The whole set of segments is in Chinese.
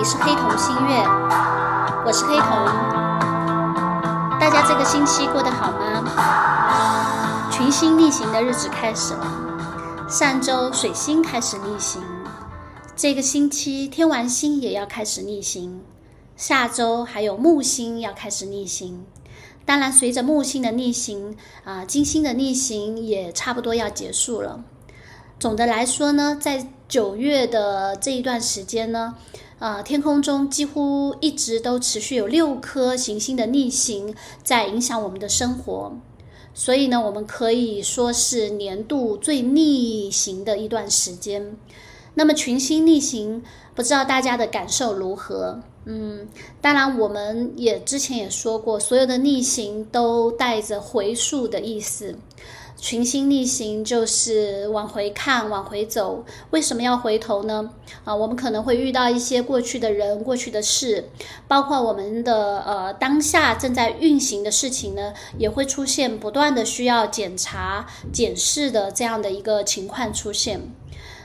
你，是黑瞳星月，我是黑瞳。大家这个星期过得好吗？群星逆行的日子开始了，上周水星开始逆行，这个星期天王星也要开始逆行，下周还有木星要开始逆行。当然，随着木星的逆行，啊，金星的逆行也差不多要结束了。总的来说呢，在九月的这一段时间呢，啊，天空中几乎一直都持续有六颗行星的逆行在影响我们的生活，所以呢，我们可以说是年度最逆行的一段时间。那么群星逆行，不知道大家的感受如何？嗯，当然，我们也之前也说过，所有的逆行都带着回溯的意思。群星逆行就是往回看，往回走。为什么要回头呢？啊，我们可能会遇到一些过去的人、过去的事，包括我们的呃当下正在运行的事情呢，也会出现不断的需要检查、检视的这样的一个情况出现。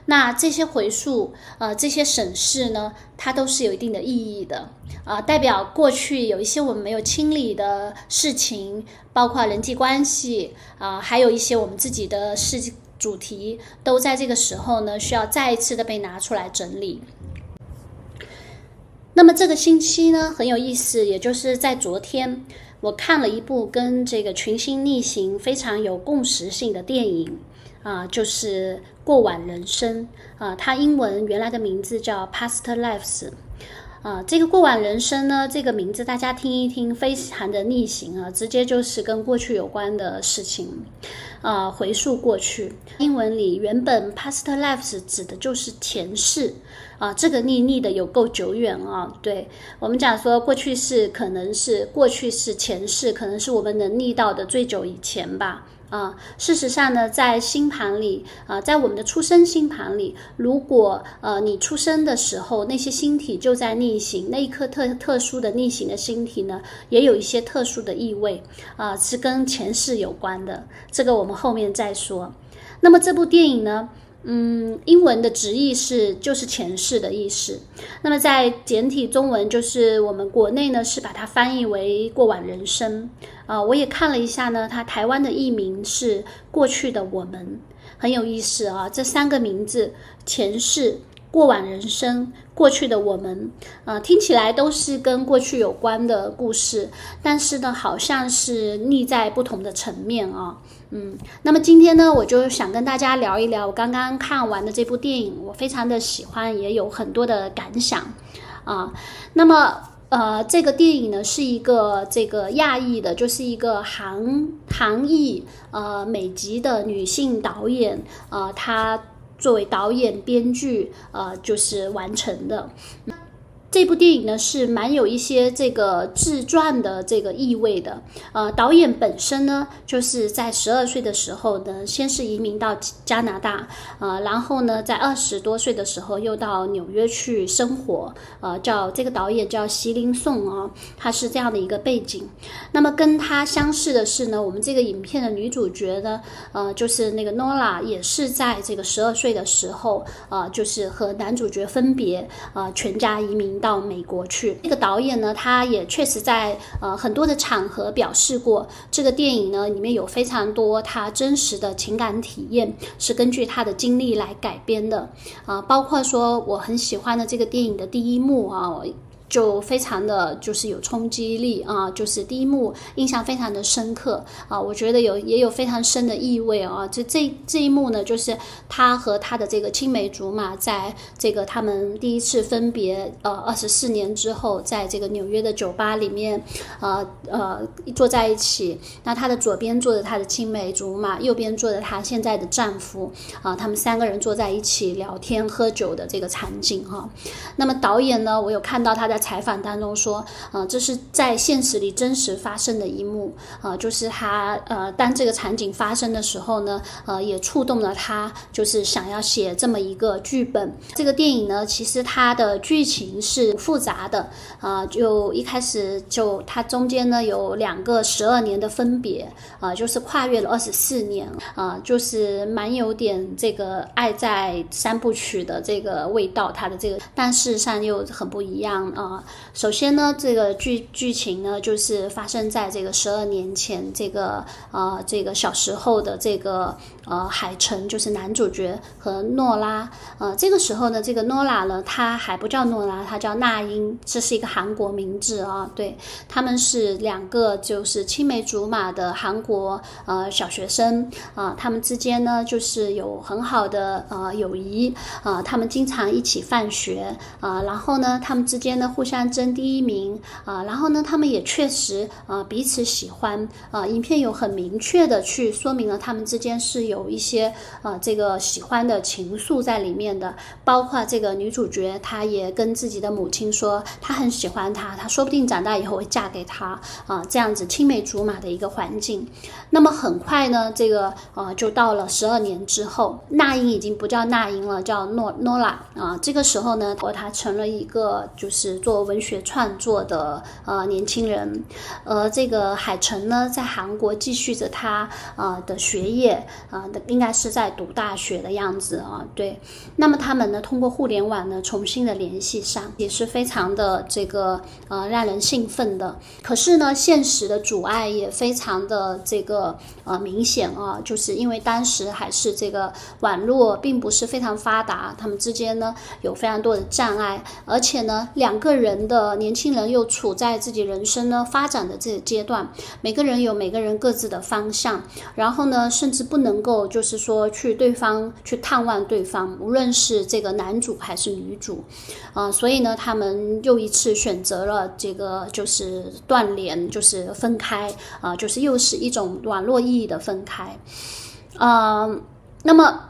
那这些回溯，呃，这些审视呢，它都是有一定的意义的，啊，代表过去有一些我们没有清理的事情，包括人际关系，啊，还有一些我们自己的事主题，都在这个时候呢，需要再一次的被拿出来整理。那么这个星期呢，很有意思，也就是在昨天，我看了一部跟这个群星逆行非常有共识性的电影。啊，就是过往人生啊，它英文原来的名字叫 Past Lives，啊，这个过往人生呢，这个名字大家听一听，非常的逆行啊，直接就是跟过去有关的事情，啊，回溯过去。英文里原本 Past Lives 指的就是前世啊，这个逆逆的有够久远啊。对我们讲说过去式，可能是过去式前世，可能是我们能逆到的最久以前吧。啊，事实上呢，在星盘里啊，在我们的出生星盘里，如果呃你出生的时候那些星体就在逆行，那一颗特特殊的逆行的星体呢，也有一些特殊的意味啊，是跟前世有关的。这个我们后面再说。那么这部电影呢？嗯，英文的直译是就是前世的意思。那么在简体中文，就是我们国内呢是把它翻译为过往人生。啊，我也看了一下呢，它台湾的译名是过去的我们，很有意思啊。这三个名字，前世、过往人生、过去的我们，啊，听起来都是跟过去有关的故事，但是呢，好像是立在不同的层面啊。嗯，那么今天呢，我就想跟大家聊一聊我刚刚看完的这部电影，我非常的喜欢，也有很多的感想啊。那么，呃，这个电影呢是一个这个亚裔的，就是一个韩韩裔呃美籍的女性导演呃，她作为导演编剧呃就是完成的。这部电影呢是蛮有一些这个自传的这个意味的，呃，导演本身呢就是在十二岁的时候呢，先是移民到加拿大，呃，然后呢在二十多岁的时候又到纽约去生活，呃，叫这个导演叫席琳颂啊，他是这样的一个背景。那么跟他相似的是呢，我们这个影片的女主角呢，呃，就是那个 Nola 也是在这个十二岁的时候，呃，就是和男主角分别，呃，全家移民。到美国去，那个导演呢，他也确实在呃很多的场合表示过，这个电影呢里面有非常多他真实的情感体验，是根据他的经历来改编的啊，包括说我很喜欢的这个电影的第一幕啊。就非常的就是有冲击力啊，就是第一幕印象非常的深刻啊，我觉得有也有非常深的意味啊。这这这一幕呢，就是他和他的这个青梅竹马，在这个他们第一次分别呃二十四年之后，在这个纽约的酒吧里面，呃呃坐在一起。那他的左边坐着他的青梅竹马，右边坐着他现在的丈夫啊，他们三个人坐在一起聊天喝酒的这个场景哈。那么导演呢，我有看到他在。采访当中说，呃，这是在现实里真实发生的一幕，呃，就是他呃，当这个场景发生的时候呢，呃，也触动了他，就是想要写这么一个剧本。这个电影呢，其实它的剧情是复杂的，啊，就一开始就它中间呢有两个十二年的分别，啊，就是跨越了二十四年，啊，就是蛮有点这个爱在三部曲的这个味道，它的这个，但事实上又很不一样啊。首先呢，这个剧剧情呢，就是发生在这个十二年前，这个呃，这个小时候的这个呃海城，就是男主角和诺拉，呃，这个时候呢，这个诺拉呢，她还不叫诺拉，她叫那英，这是一个韩国名字啊。对，他们是两个就是青梅竹马的韩国呃小学生。啊，他们之间呢，就是有很好的呃友谊。啊，他们经常一起放学。啊，然后呢，他们之间呢互相争第一名。啊，然后呢，他们也确实啊彼此喜欢。啊，影片有很明确的去说明了他们之间是有有一些啊这个喜欢的情愫在里面的，包括这个女主角，她也跟自己的母亲说，她很喜欢他，她说不定长大以后会嫁给他啊，这样子青梅竹马的一个环境。那么很快呢，这个呃就到了十二年之后，那英已经不叫那英了，叫诺诺拉啊。这个时候呢，她成了一个就是做文学创作的呃年轻人，而这个海城呢，在韩国继续着他啊的学业啊，应该是在读大学的样子啊。对，那么他们呢，通过互联网呢，重新的联系上，也是非常的这个呃让人兴奋的。可是呢，现实的阻碍也非常的这个呃明显啊，就是因为当时还是这个网络并不是非常发达，他们之间呢有非常多的障碍，而且呢两个人的年轻人又处在自己人生呢发展的这个阶段，每个人有每个人各自的方向，然后呢甚至不能够就是说去对方去探望对方，无论是这个男主还是女主，啊，所以呢他们又一次选择了这个就是断联，就是分开啊，就是又是一种网络意义的分开，啊，那么。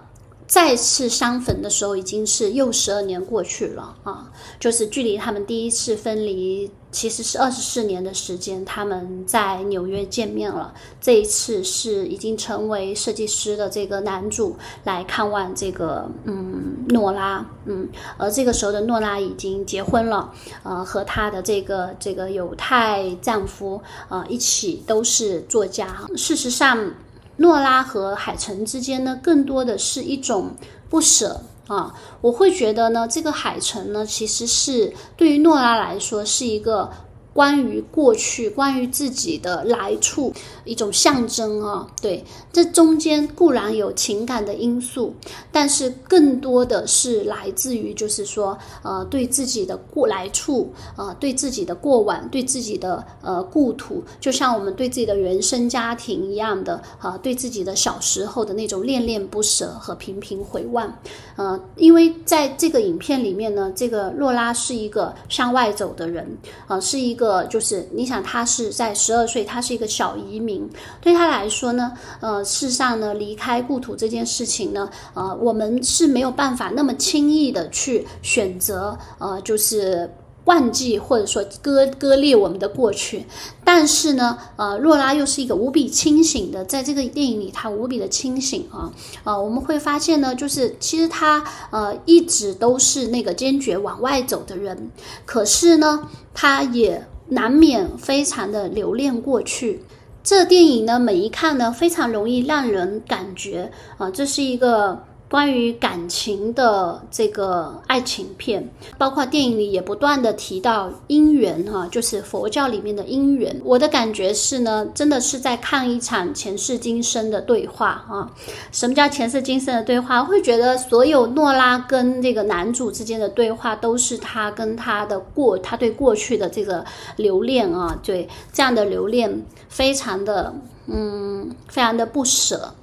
再次相逢的时候，已经是又十二年过去了啊！就是距离他们第一次分离，其实是二十四年的时间。他们在纽约见面了。这一次是已经成为设计师的这个男主来看望这个嗯诺拉嗯，而这个时候的诺拉已经结婚了，呃，和她的这个这个犹太丈夫呃一起都是作家。事实上。诺拉和海城之间呢，更多的是一种不舍啊。我会觉得呢，这个海城呢，其实是对于诺拉来说是一个。关于过去，关于自己的来处，一种象征啊，对，这中间固然有情感的因素，但是更多的是来自于，就是说，呃，对自己的过来处，呃，对自己的过往，对自己的呃故土，就像我们对自己的原生家庭一样的，啊，对自己的小时候的那种恋恋不舍和频频回望，呃，因为在这个影片里面呢，这个洛拉是一个向外走的人，啊，是一个。个就是你想，他是在十二岁，他是一个小移民，对他来说呢，呃，事实上呢，离开故土这件事情呢，呃，我们是没有办法那么轻易的去选择，呃，就是。忘记或者说割割裂我们的过去，但是呢，呃，洛拉又是一个无比清醒的，在这个电影里，他无比的清醒啊，啊，我们会发现呢，就是其实他呃一直都是那个坚决往外走的人，可是呢，他也难免非常的留恋过去。这电影呢，每一看呢，非常容易让人感觉啊，这是一个。关于感情的这个爱情片，包括电影里也不断的提到姻缘哈，就是佛教里面的姻缘。我的感觉是呢，真的是在看一场前世今生的对话啊。什么叫前世今生的对话？会觉得所有诺拉跟这个男主之间的对话，都是他跟他的过，他对过去的这个留恋啊，对这样的留恋，非常的嗯，非常的不舍。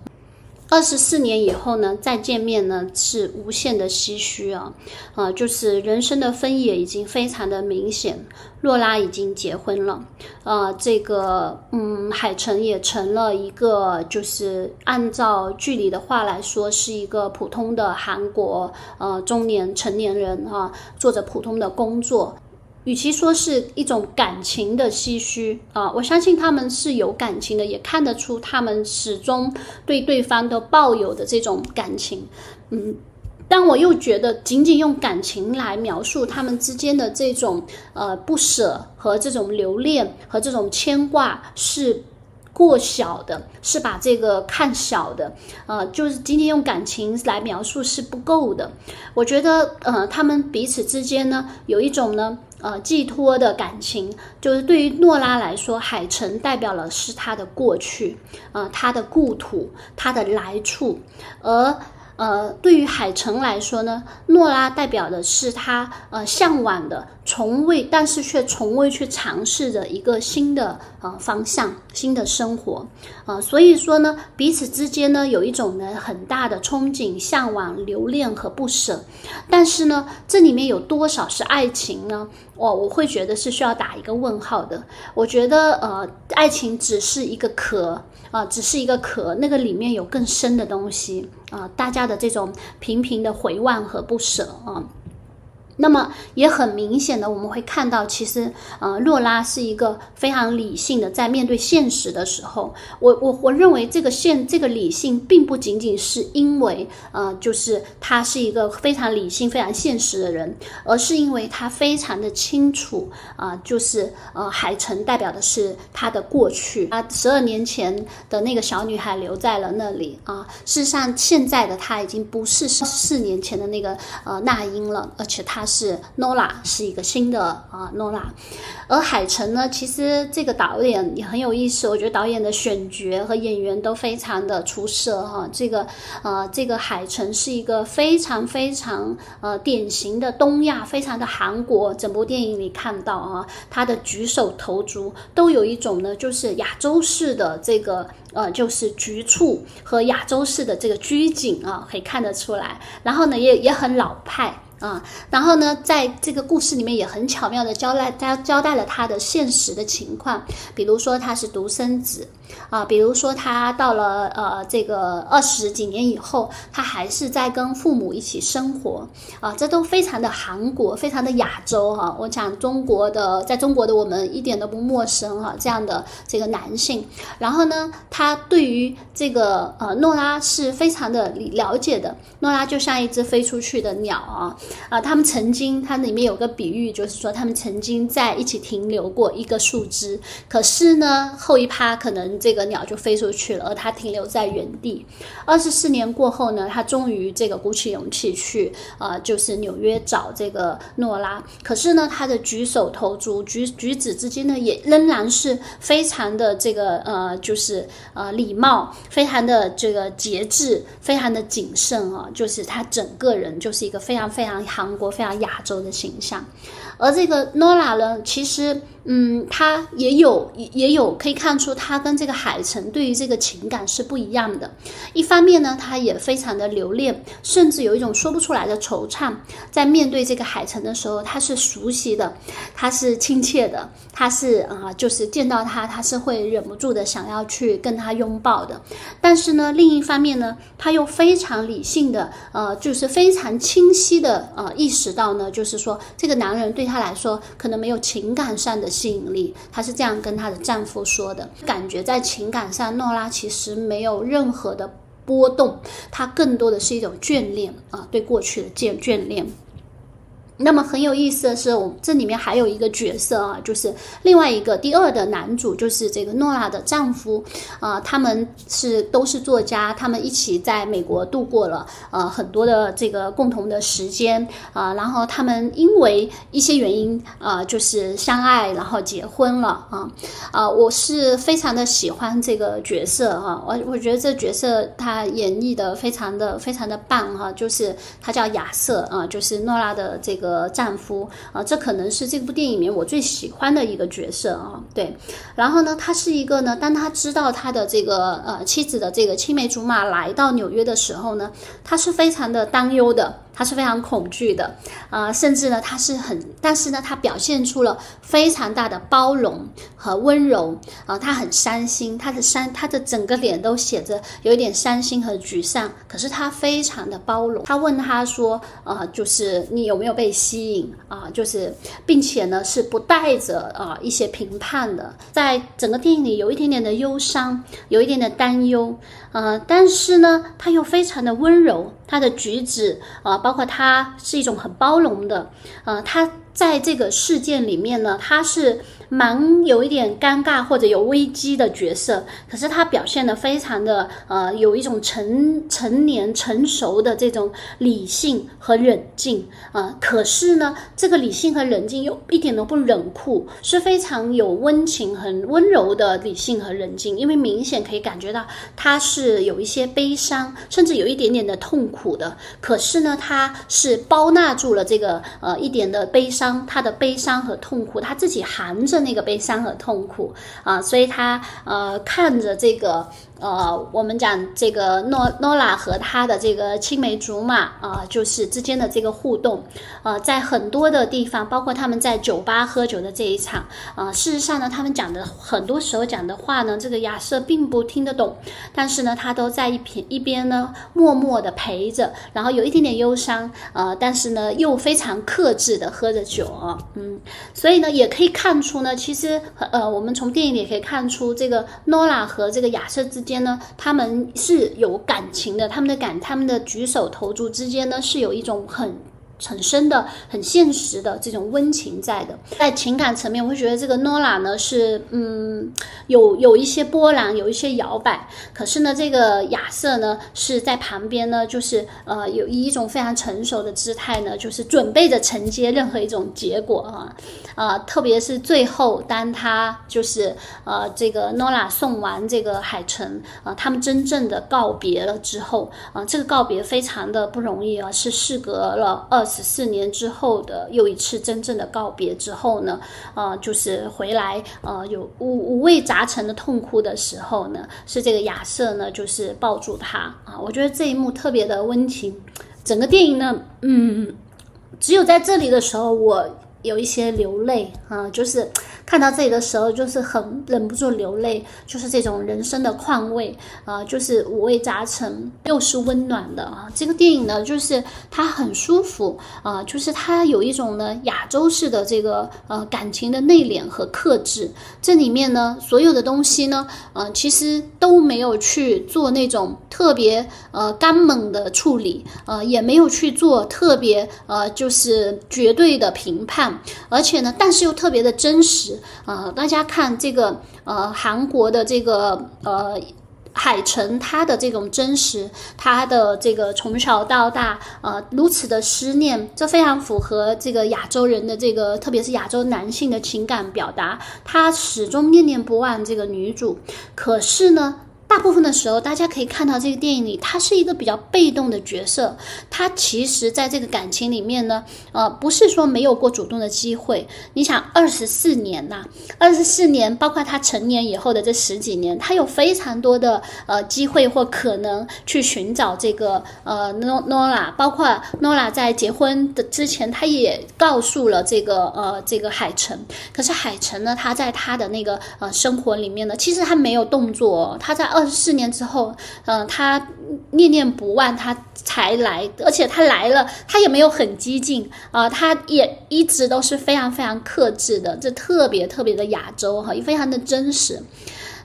二十四年以后呢，再见面呢是无限的唏嘘啊，啊，就是人生的分野已经非常的明显。洛拉已经结婚了，呃，这个嗯，海城也成了一个，就是按照剧里的话来说，是一个普通的韩国呃中年成年人啊，做着普通的工作。与其说是一种感情的唏嘘啊，我相信他们是有感情的，也看得出他们始终对对方都抱有的这种感情。嗯，但我又觉得，仅仅用感情来描述他们之间的这种呃不舍和这种留恋和这种牵挂是。过小的，是把这个看小的，呃，就是仅仅用感情来描述是不够的。我觉得，呃，他们彼此之间呢，有一种呢，呃，寄托的感情。就是对于诺拉来说，海城代表了是他的过去，呃，他的故土，他的来处，而。呃，对于海城来说呢，诺拉代表的是他呃向往的、从未但是却从未去尝试的一个新的呃方向、新的生活，呃，所以说呢，彼此之间呢有一种呢很大的憧憬、向往、留恋和不舍，但是呢，这里面有多少是爱情呢？我，我会觉得是需要打一个问号的。我觉得呃，爱情只是一个壳。啊，只是一个壳，那个里面有更深的东西啊！大家的这种频频的回望和不舍啊。那么也很明显的，我们会看到，其实呃，洛拉是一个非常理性的，在面对现实的时候，我我我认为这个现这个理性并不仅仅是因为呃，就是他是一个非常理性、非常现实的人，而是因为他非常的清楚啊，就是呃，海城代表的是他的过去，啊十二年前的那个小女孩留在了那里啊。事实上，现在的他已经不是四年前的那个呃那英了，而且他。是 Nola 是一个新的啊 Nola，而海城呢，其实这个导演也很有意思，我觉得导演的选角和演员都非常的出色哈。这个呃，这个海城是一个非常非常呃典型的东亚，非常的韩国。整部电影里看到啊，他的举手投足都有一种呢，就是亚洲式的这个呃，就是局促和亚洲式的这个拘谨啊，可以看得出来。然后呢，也也很老派。啊，然后呢，在这个故事里面也很巧妙的交代，交交代了他的现实的情况，比如说他是独生子。啊，比如说他到了呃这个二十几年以后，他还是在跟父母一起生活啊，这都非常的韩国，非常的亚洲哈。我讲中国的，在中国的我们一点都不陌生哈，这样的这个男性。然后呢，他对于这个呃诺拉是非常的了解的。诺拉就像一只飞出去的鸟啊啊，他们曾经，它里面有个比喻，就是说他们曾经在一起停留过一个树枝，可是呢后一趴可能。这个鸟就飞出去了，而它停留在原地。二十四年过后呢，他终于这个鼓起勇气去，呃，就是纽约找这个诺拉。可是呢，他的举手投足、举举止之间呢，也仍然是非常的这个呃，就是呃礼貌，非常的这个节制，非常的谨慎啊。就是他整个人就是一个非常非常韩国、非常亚洲的形象。而这个诺拉呢，其实。嗯，他也有也有可以看出，他跟这个海城对于这个情感是不一样的。一方面呢，他也非常的留恋，甚至有一种说不出来的惆怅。在面对这个海城的时候，他是熟悉的，他是亲切的，他是啊，就是见到他，他是会忍不住的想要去跟他拥抱的。但是呢，另一方面呢，他又非常理性的，呃，就是非常清晰的呃意识到呢，就是说这个男人对他来说可能没有情感上的。吸引力，她是这样跟她的丈夫说的。感觉在情感上，诺拉其实没有任何的波动，她更多的是一种眷恋啊，对过去的眷眷恋。那么很有意思的是，我这里面还有一个角色啊，就是另外一个第二的男主，就是这个诺拉的丈夫啊，他们是都是作家，他们一起在美国度过了呃很多的这个共同的时间啊，然后他们因为一些原因啊，就是相爱，然后结婚了啊啊，我是非常的喜欢这个角色哈，我我觉得这角色他演绎的非常的非常的棒哈，就是他叫亚瑟啊，就是诺拉的这个。呃，丈夫啊，这可能是这部电影里面我最喜欢的一个角色啊。对，然后呢，他是一个呢，当他知道他的这个呃妻子的这个青梅竹马来到纽约的时候呢，他是非常的担忧的他是非常恐惧的，啊，甚至呢，他是很，但是呢，他表现出了非常大的包容和温柔，啊，他很伤心，他的伤，他的整个脸都写着有一点伤心和沮丧，可是他非常的包容。他问他说，呃，就是你有没有被吸引啊？就是，并且呢，是不带着啊一些评判的，在整个电影里有一点点的忧伤，有一点点担忧，呃，但是呢，他又非常的温柔，他的举止啊，包。包括他是一种很包容的，呃，他在这个事件里面呢，他是。蛮有一点尴尬或者有危机的角色，可是他表现的非常的呃，有一种成成年成熟的这种理性和冷静啊。可是呢，这个理性和冷静又一点都不冷酷，是非常有温情、很温柔的理性和冷静。因为明显可以感觉到他是有一些悲伤，甚至有一点点的痛苦的。可是呢，他是包纳住了这个呃一点的悲伤，他的悲伤和痛苦，他自己含着。那个悲伤和痛苦啊，所以他呃看着这个。呃，我们讲这个诺诺拉和他的这个青梅竹马啊，就是之间的这个互动，呃，在很多的地方，包括他们在酒吧喝酒的这一场，啊，事实上呢，他们讲的很多时候讲的话呢，这个亚瑟并不听得懂，但是呢，他都在一边一边呢默默的陪着，然后有一点点忧伤，呃，但是呢又非常克制的喝着酒，嗯，所以呢也可以看出呢，其实呃，我们从电影里可以看出这个诺拉和这个亚瑟之间。间呢，他们是有感情的，他们的感，他们的举手投足之间呢，是有一种很。很深的、很现实的这种温情在的，在情感层面，我会觉得这个诺拉呢是嗯有有一些波澜，有一些摇摆。可是呢，这个亚瑟呢是在旁边呢，就是呃有以一种非常成熟的姿态呢，就是准备着承接任何一种结果啊啊，特别是最后当他就是呃这个诺拉送完这个海城啊，他们真正的告别了之后啊，这个告别非常的不容易啊，是事隔了二。十四年之后的又一次真正的告别之后呢，呃，就是回来，呃，有五五味杂陈的痛哭的时候呢，是这个亚瑟呢，就是抱住他啊，我觉得这一幕特别的温情。整个电影呢，嗯，只有在这里的时候，我有一些流泪啊，就是。看到这里的时候，就是很忍不住流泪，就是这种人生的况味啊，就是五味杂陈，又是温暖的啊。这个电影呢，就是它很舒服啊，就是它有一种呢亚洲式的这个呃感情的内敛和克制。这里面呢，所有的东西呢，呃，其实都没有去做那种特别呃刚猛的处理，呃，也没有去做特别呃就是绝对的评判，而且呢，但是又特别的真实。呃，大家看这个呃，韩国的这个呃海城，他的这种真实，他的这个从小到大呃如此的思念，这非常符合这个亚洲人的这个，特别是亚洲男性的情感表达，他始终念念不忘这个女主，可是呢。大部分的时候，大家可以看到这个电影里，他是一个比较被动的角色。他其实在这个感情里面呢，呃，不是说没有过主动的机会。你想，二十四年呐，二十四年，包括他成年以后的这十几年，他有非常多的呃机会或可能去寻找这个呃诺诺拉。包括诺拉在结婚的之前，他也告诉了这个呃这个海城。可是海城呢，他在他的那个呃生活里面呢，其实他没有动作，他在二。二十四年之后，嗯，他念念不忘，他才来，而且他来了，他也没有很激进啊，他也一直都是非常非常克制的，这特别特别的亚洲哈，也非常的真实。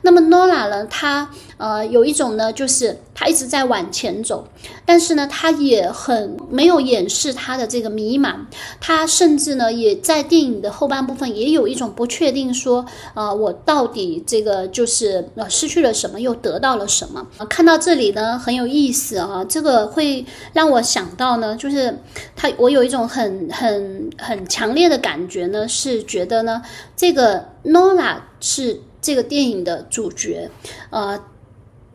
那么诺拉呢？他呃有一种呢，就是他一直在往前走，但是呢，他也很没有掩饰他的这个迷茫。他甚至呢，也在电影的后半部分也有一种不确定，说呃，我到底这个就是呃失去了什么，又得到了什么？看到这里呢，很有意思啊，这个会让我想到呢，就是他我有一种很很很强烈的感觉呢，是觉得呢，这个诺拉是。这个电影的主角，呃，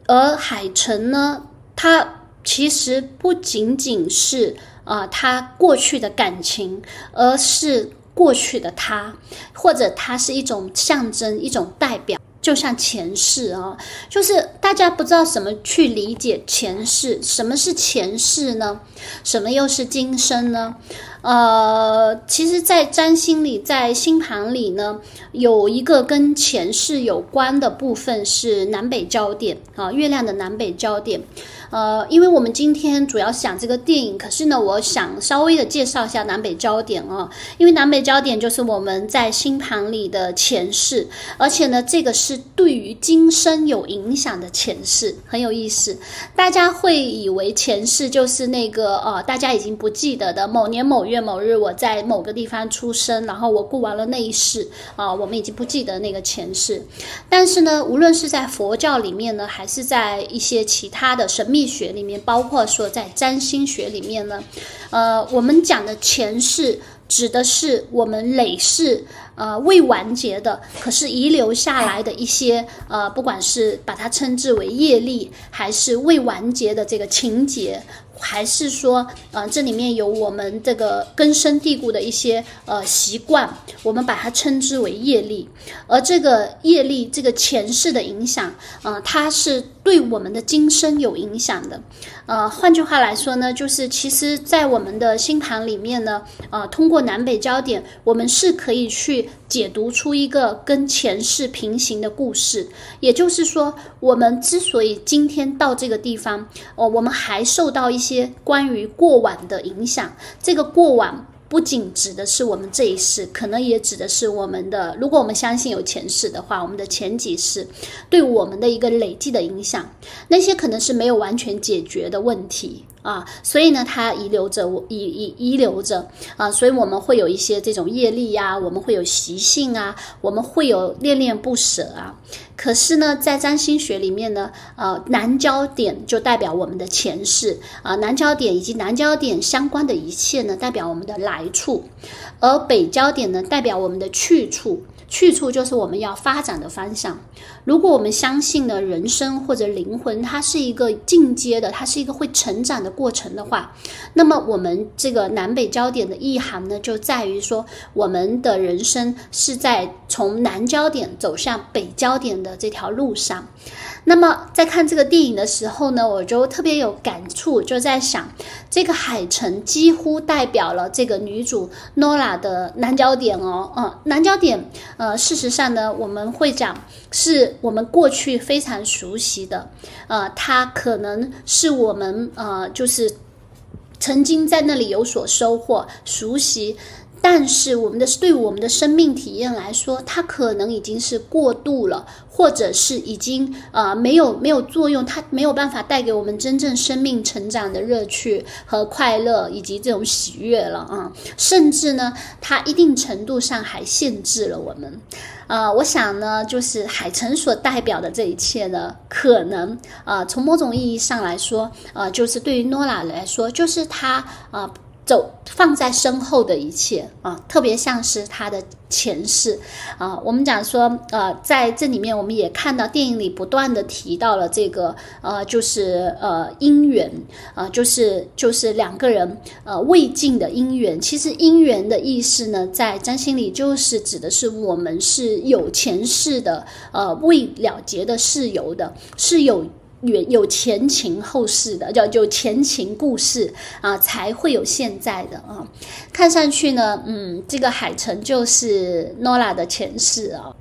而海城呢，他其实不仅仅是啊他过去的感情，而是过去的他，或者他是一种象征，一种代表。就像前世啊，就是大家不知道怎么去理解前世，什么是前世呢？什么又是今生呢？呃，其实，在占星里，在星盘里呢，有一个跟前世有关的部分是南北焦点啊，月亮的南北焦点。呃，因为我们今天主要讲这个电影，可是呢，我想稍微的介绍一下南北焦点啊，因为南北焦点就是我们在星盘里的前世，而且呢，这个是对于今生有影响的前世，很有意思。大家会以为前世就是那个呃，大家已经不记得的某年某月某日我在某个地方出生，然后我过完了那一世啊，我们已经不记得那个前世。但是呢，无论是在佛教里面呢，还是在一些其他的神秘。学里面，包括说在占星学里面呢，呃，我们讲的前世指的是我们累世呃未完结的，可是遗留下来的一些呃，不管是把它称之为业力，还是未完结的这个情节。还是说，呃，这里面有我们这个根深蒂固的一些呃习惯，我们把它称之为业力。而这个业力，这个前世的影响，呃，它是对我们的今生有影响的。呃，换句话来说呢，就是其实，在我们的星盘里面呢，呃，通过南北焦点，我们是可以去解读出一个跟前世平行的故事。也就是说，我们之所以今天到这个地方，哦，我们还受到一些。关于过往的影响，这个过往不仅指的是我们这一世，可能也指的是我们的。如果我们相信有前世的话，我们的前几世对我们的一个累计的影响，那些可能是没有完全解决的问题。啊，所以呢，它遗留着，遗遗遗留着啊，所以我们会有一些这种业力呀，我们会有习性啊，我们会有恋恋不舍啊。可是呢，在占星学里面呢，呃，南焦点就代表我们的前世啊，南焦点以及南焦点相关的一切呢，代表我们的来处，而北焦点呢，代表我们的去处。去处就是我们要发展的方向。如果我们相信呢，人生或者灵魂，它是一个进阶的，它是一个会成长的过程的话，那么我们这个南北焦点的意涵呢，就在于说，我们的人生是在从南焦点走向北焦点的这条路上。那么在看这个电影的时候呢，我就特别有感触，就在想，这个海城几乎代表了这个女主 Nora 的南焦点哦，嗯，南焦点，呃，事实上呢，我们会讲是我们过去非常熟悉的，呃，它可能是我们呃，就是曾经在那里有所收获、熟悉。但是我们的对我们的生命体验来说，它可能已经是过度了，或者是已经呃没有没有作用，它没有办法带给我们真正生命成长的乐趣和快乐以及这种喜悦了啊！甚至呢，它一定程度上还限制了我们。呃，我想呢，就是海城所代表的这一切呢，可能呃从某种意义上来说，呃，就是对于诺拉来说，就是他啊。走放在身后的一切啊，特别像是他的前世啊。我们讲说，呃，在这里面我们也看到电影里不断的提到了这个，呃，就是呃姻缘啊，就是就是两个人呃未尽的姻缘。其实姻缘的意思呢，在占星里就是指的是我们是有前世的呃未了结的事由的，是有。有有前情后事的，叫就前情故事啊，才会有现在的啊。看上去呢，嗯，这个海城就是诺拉的前世啊。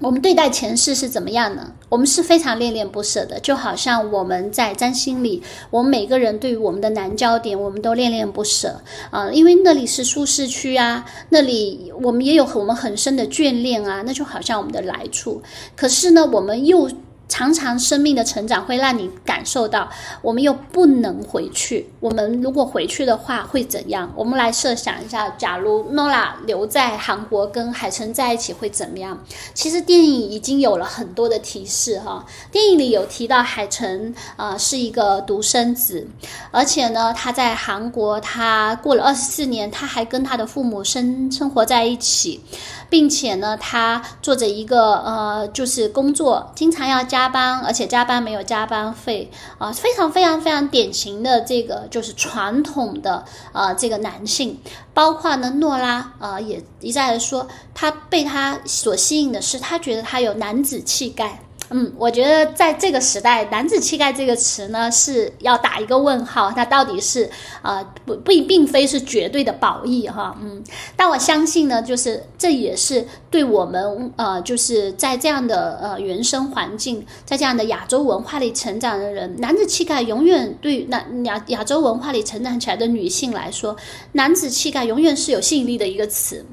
我们对待前世是怎么样呢？我们是非常恋恋不舍的，就好像我们在占星里，我们每个人对于我们的南焦点，我们都恋恋不舍啊，因为那里是舒适区啊，那里我们也有我们很深的眷恋啊，那就好像我们的来处。可是呢，我们又。常常生命的成长会让你感受到，我们又不能回去。我们如果回去的话会怎样？我们来设想一下，假如诺拉留在韩国跟海城在一起会怎么样？其实电影已经有了很多的提示哈。电影里有提到海城啊是一个独生子，而且呢他在韩国他过了二十四年，他还跟他的父母生生活在一起，并且呢他做着一个呃就是工作，经常要加。加班，而且加班没有加班费啊，非常非常非常典型的这个就是传统的呃这个男性，包括呢诺拉呃也一再的说，他被他所吸引的是他觉得他有男子气概。嗯，我觉得在这个时代，“男子气概”这个词呢是要打一个问号。它到底是啊不不并非是绝对的褒义哈。嗯，但我相信呢，就是这也是对我们呃就是在这样的呃原生环境，在这样的亚洲文化里成长的人，男子气概永远对男亚亚洲文化里成长起来的女性来说，男子气概永远是有吸引力的一个词。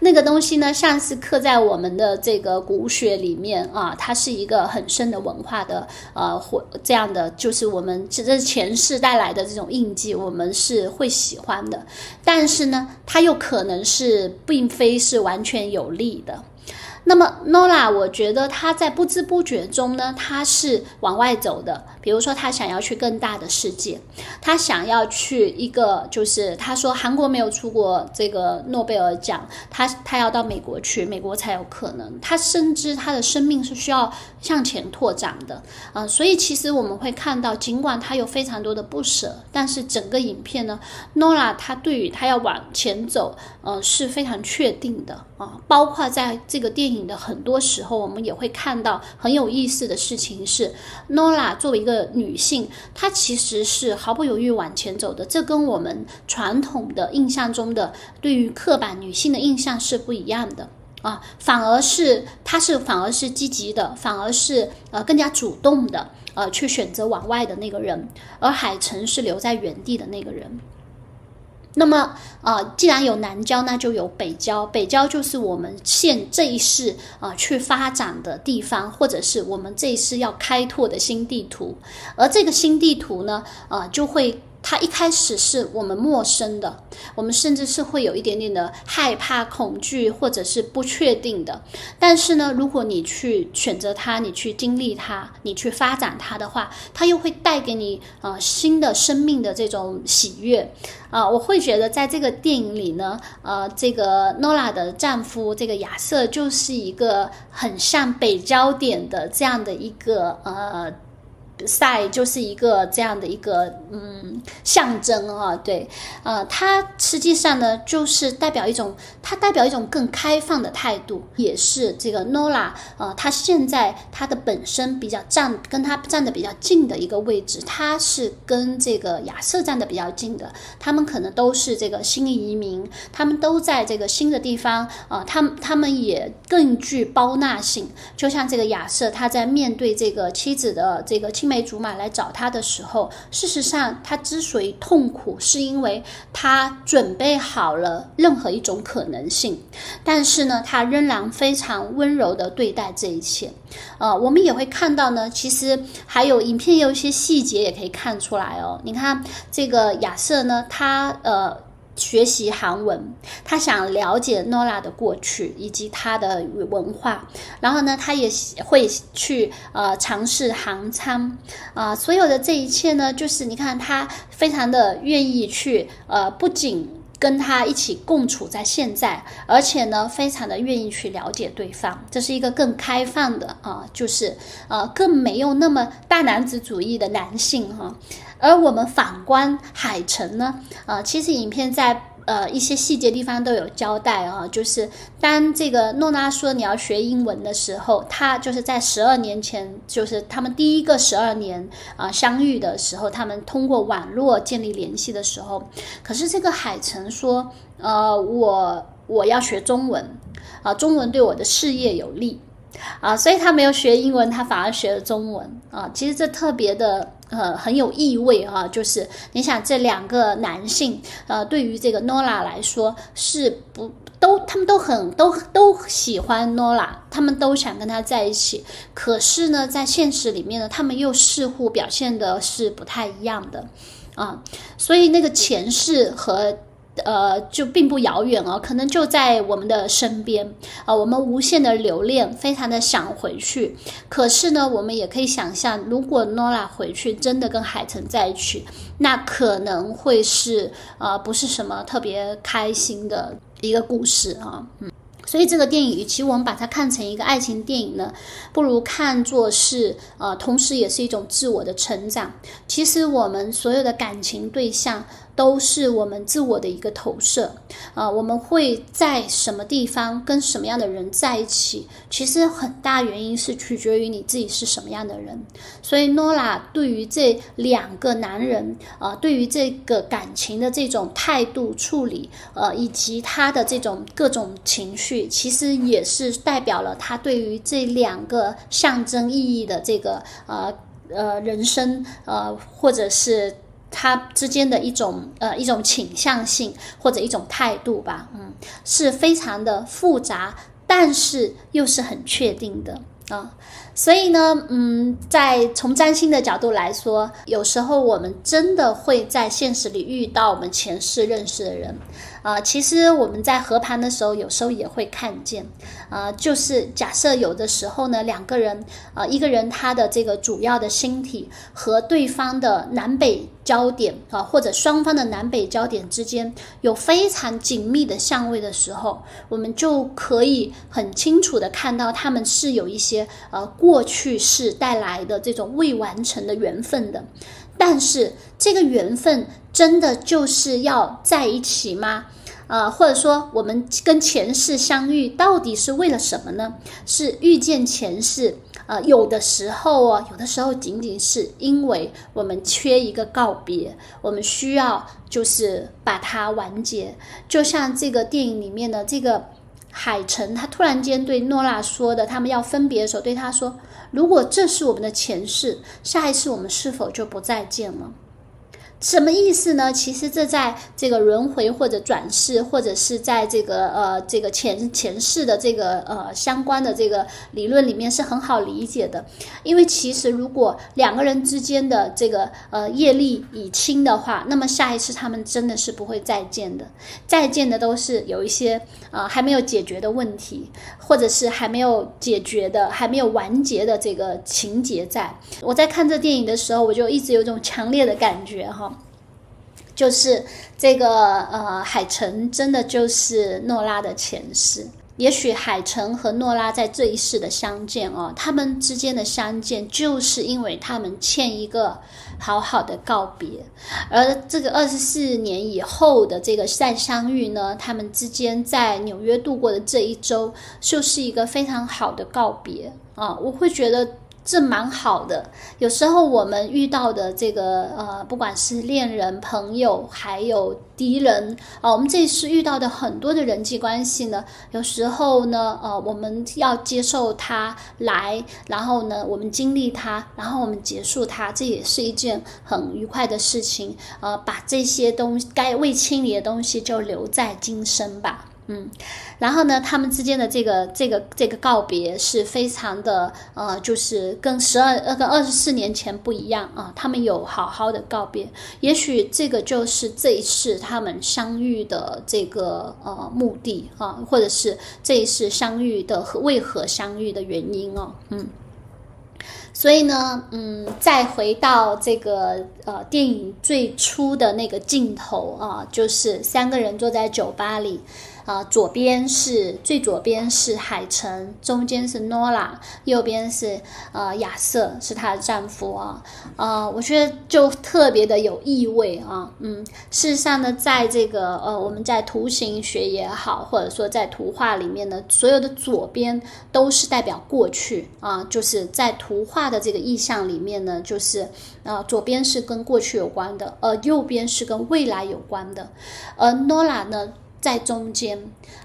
那个东西呢，像是刻在我们的这个骨血里面啊，它是一个很深的文化的呃或这样的，就是我们这这前世带来的这种印记，我们是会喜欢的。但是呢，它又可能是并非是完全有利的。那么 Nola，我觉得他在不知不觉中呢，他是往外走的。比如说，他想要去更大的世界，他想要去一个，就是他说韩国没有出过这个诺贝尔奖，他他要到美国去，美国才有可能。他深知他的生命是需要向前拓展的啊，所以其实我们会看到，尽管他有非常多的不舍，但是整个影片呢，Nola 他对于他要往前走，呃是非常确定的啊。包括在这个电影的很多时候，我们也会看到很有意思的事情是，Nola 作为一个。女性，她其实是毫不犹豫往前走的，这跟我们传统的印象中的对于刻板女性的印象是不一样的啊，反而是她是反而是积极的，反而是呃更加主动的，呃去选择往外的那个人，而海城是留在原地的那个人。那么，啊，既然有南郊，那就有北郊。北郊就是我们现这一世啊去发展的地方，或者是我们这一世要开拓的新地图。而这个新地图呢，啊，就会。它一开始是我们陌生的，我们甚至是会有一点点的害怕、恐惧，或者是不确定的。但是呢，如果你去选择它，你去经历它，你去发展它的话，它又会带给你呃新的生命的这种喜悦啊！我会觉得在这个电影里呢，呃，这个诺拉的丈夫这个亚瑟就是一个很像北焦点的这样的一个呃。赛就是一个这样的一个嗯象征啊，对，呃，它实际上呢就是代表一种，它代表一种更开放的态度，也是这个 Nola 呃，他现在他的本身比较站跟他站的比较近的一个位置，他是跟这个亚瑟站的比较近的，他们可能都是这个新移民，他们都在这个新的地方啊，他们他们也更具包纳性，就像这个亚瑟他在面对这个妻子的这个。青梅竹马来找他的时候，事实上他之所以痛苦，是因为他准备好了任何一种可能性，但是呢，他仍然非常温柔的对待这一切。呃，我们也会看到呢，其实还有影片有一些细节也可以看出来哦。你看这个亚瑟呢，他呃。学习韩文，他想了解诺拉的过去以及他的文化，然后呢，他也会去呃尝试韩餐。啊，所有的这一切呢，就是你看他非常的愿意去呃，不仅跟他一起共处在现在，而且呢，非常的愿意去了解对方，这是一个更开放的啊，就是呃更没有那么大男子主义的男性哈。而我们反观海城呢，啊，其实影片在呃一些细节地方都有交代啊，就是当这个诺拉说你要学英文的时候，他就是在十二年前，就是他们第一个十二年啊相遇的时候，他们通过网络建立联系的时候，可是这个海城说，呃，我我要学中文，啊，中文对我的事业有利。啊，所以他没有学英文，他反而学了中文啊。其实这特别的呃很有意味哈，就是你想这两个男性呃，对于这个 Nola 来说是不都他们都很都都喜欢 Nola，他们都想跟他在一起。可是呢，在现实里面呢，他们又似乎表现的是不太一样的啊。所以那个前世和。呃，就并不遥远哦，可能就在我们的身边啊。我们无限的留恋，非常的想回去。可是呢，我们也可以想象，如果诺拉回去真的跟海豚在一起，那可能会是呃，不是什么特别开心的一个故事啊。嗯。所以这个电影，与其我们把它看成一个爱情电影呢，不如看作是呃，同时也是一种自我的成长。其实我们所有的感情对象。都是我们自我的一个投射，啊，我们会在什么地方跟什么样的人在一起，其实很大原因是取决于你自己是什么样的人。所以诺拉对于这两个男人，啊，对于这个感情的这种态度处理，呃，以及他的这种各种情绪，其实也是代表了他对于这两个象征意义的这个呃呃人生，呃，或者是。他之间的一种呃一种倾向性或者一种态度吧，嗯，是非常的复杂，但是又是很确定的啊。所以呢，嗯，在从占星的角度来说，有时候我们真的会在现实里遇到我们前世认识的人。啊，其实我们在合盘的时候，有时候也会看见，啊，就是假设有的时候呢，两个人，啊，一个人他的这个主要的星体和对方的南北焦点，啊，或者双方的南北焦点之间有非常紧密的相位的时候，我们就可以很清楚的看到他们是有一些呃过去式带来的这种未完成的缘分的，但是这个缘分真的就是要在一起吗？呃，或者说我们跟前世相遇到底是为了什么呢？是遇见前世，呃，有的时候哦，有的时候仅仅是因为我们缺一个告别，我们需要就是把它完结。就像这个电影里面的这个海城，他突然间对诺拉说的，他们要分别的时候对他说：“如果这是我们的前世，下一次我们是否就不再见了？”什么意思呢？其实这在这个轮回或者转世，或者是在这个呃这个前前世的这个呃相关的这个理论里面是很好理解的。因为其实如果两个人之间的这个呃业力已清的话，那么下一次他们真的是不会再见的。再见的都是有一些呃还没有解决的问题，或者是还没有解决的、还没有完结的这个情节。在我在看这电影的时候，我就一直有一种强烈的感觉哈。就是这个呃，海城真的就是诺拉的前世。也许海城和诺拉在这一世的相见哦，他们之间的相见，就是因为他们欠一个好好的告别。而这个二十四年以后的这个再相遇呢，他们之间在纽约度过的这一周，就是一个非常好的告别啊！我会觉得。这蛮好的。有时候我们遇到的这个呃，不管是恋人、朋友，还有敌人啊，我们这次遇到的很多的人际关系呢，有时候呢，呃，我们要接受它来，然后呢，我们经历它，然后我们结束它，这也是一件很愉快的事情。呃，把这些东西该未清理的东西就留在今生吧。嗯，然后呢，他们之间的这个这个这个告别是非常的呃，就是跟十二呃跟二十四年前不一样啊。他们有好好的告别，也许这个就是这一次他们相遇的这个呃目的啊，或者是这一次相遇的为何相遇的原因哦，嗯。所以呢，嗯，再回到这个呃电影最初的那个镜头啊，就是三个人坐在酒吧里。啊，左边是最左边是海城，中间是诺拉，右边是呃亚瑟，是她的丈夫啊。呃，我觉得就特别的有意味啊。嗯，事实上呢，在这个呃我们在图形学也好，或者说在图画里面呢，所有的左边都是代表过去啊，就是在图画的这个意象里面呢，就是啊左边是跟过去有关的，而右边是跟未来有关的，而诺拉呢。在中间，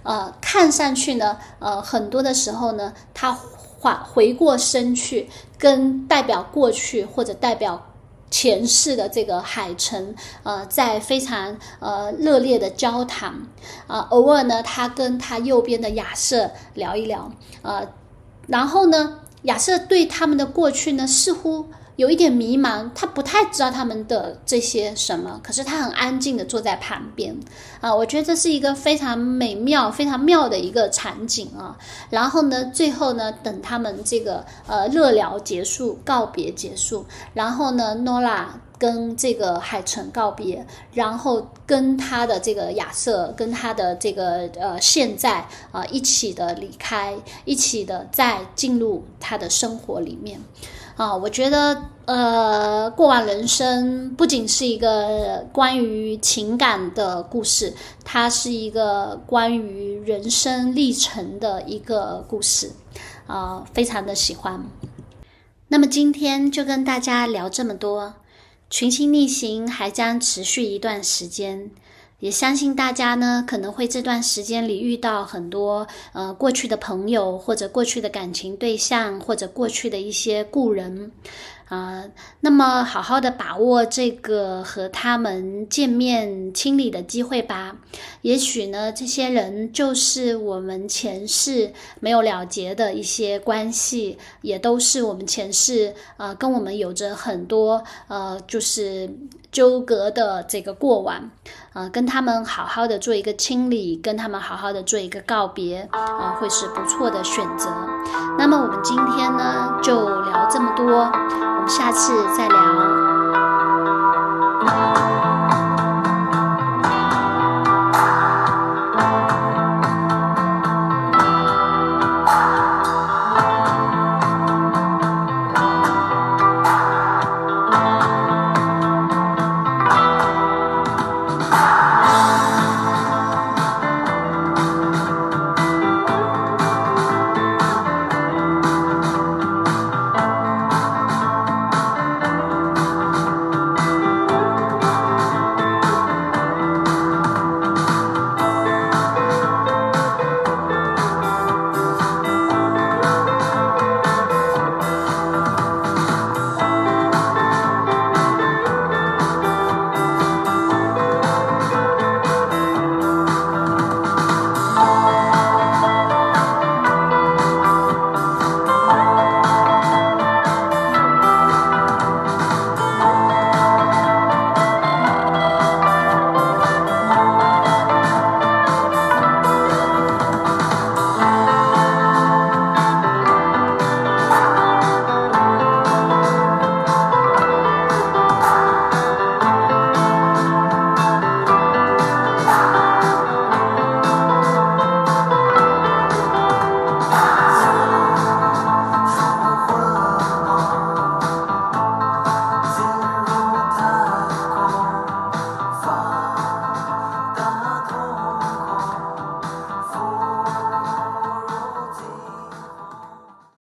呃，看上去呢，呃，很多的时候呢，他回回过身去，跟代表过去或者代表前世的这个海城，呃，在非常呃热烈的交谈，啊，偶尔呢，他跟他右边的亚瑟聊一聊，呃，然后呢，亚瑟对他们的过去呢，似乎。有一点迷茫，他不太知道他们的这些什么，可是他很安静的坐在旁边啊，我觉得这是一个非常美妙、非常妙的一个场景啊。然后呢，最后呢，等他们这个呃热聊结束、告别结束，然后呢，诺拉跟这个海城告别，然后跟他的这个亚瑟，跟他的这个呃现在啊一起的离开，一起的再进入他的生活里面。啊，我觉得，呃，过完人生不仅是一个关于情感的故事，它是一个关于人生历程的一个故事，啊，非常的喜欢。那么今天就跟大家聊这么多，群星逆行还将持续一段时间。也相信大家呢，可能会这段时间里遇到很多呃过去的朋友，或者过去的感情对象，或者过去的一些故人。啊，那么好好的把握这个和他们见面、清理的机会吧。也许呢，这些人就是我们前世没有了结的一些关系，也都是我们前世呃跟我们有着很多呃就是纠葛的这个过往。呃，跟他们好好的做一个清理，跟他们好好的做一个告别，啊，会是不错的选择。那么我们今天呢，就聊这么多。我们下次再聊。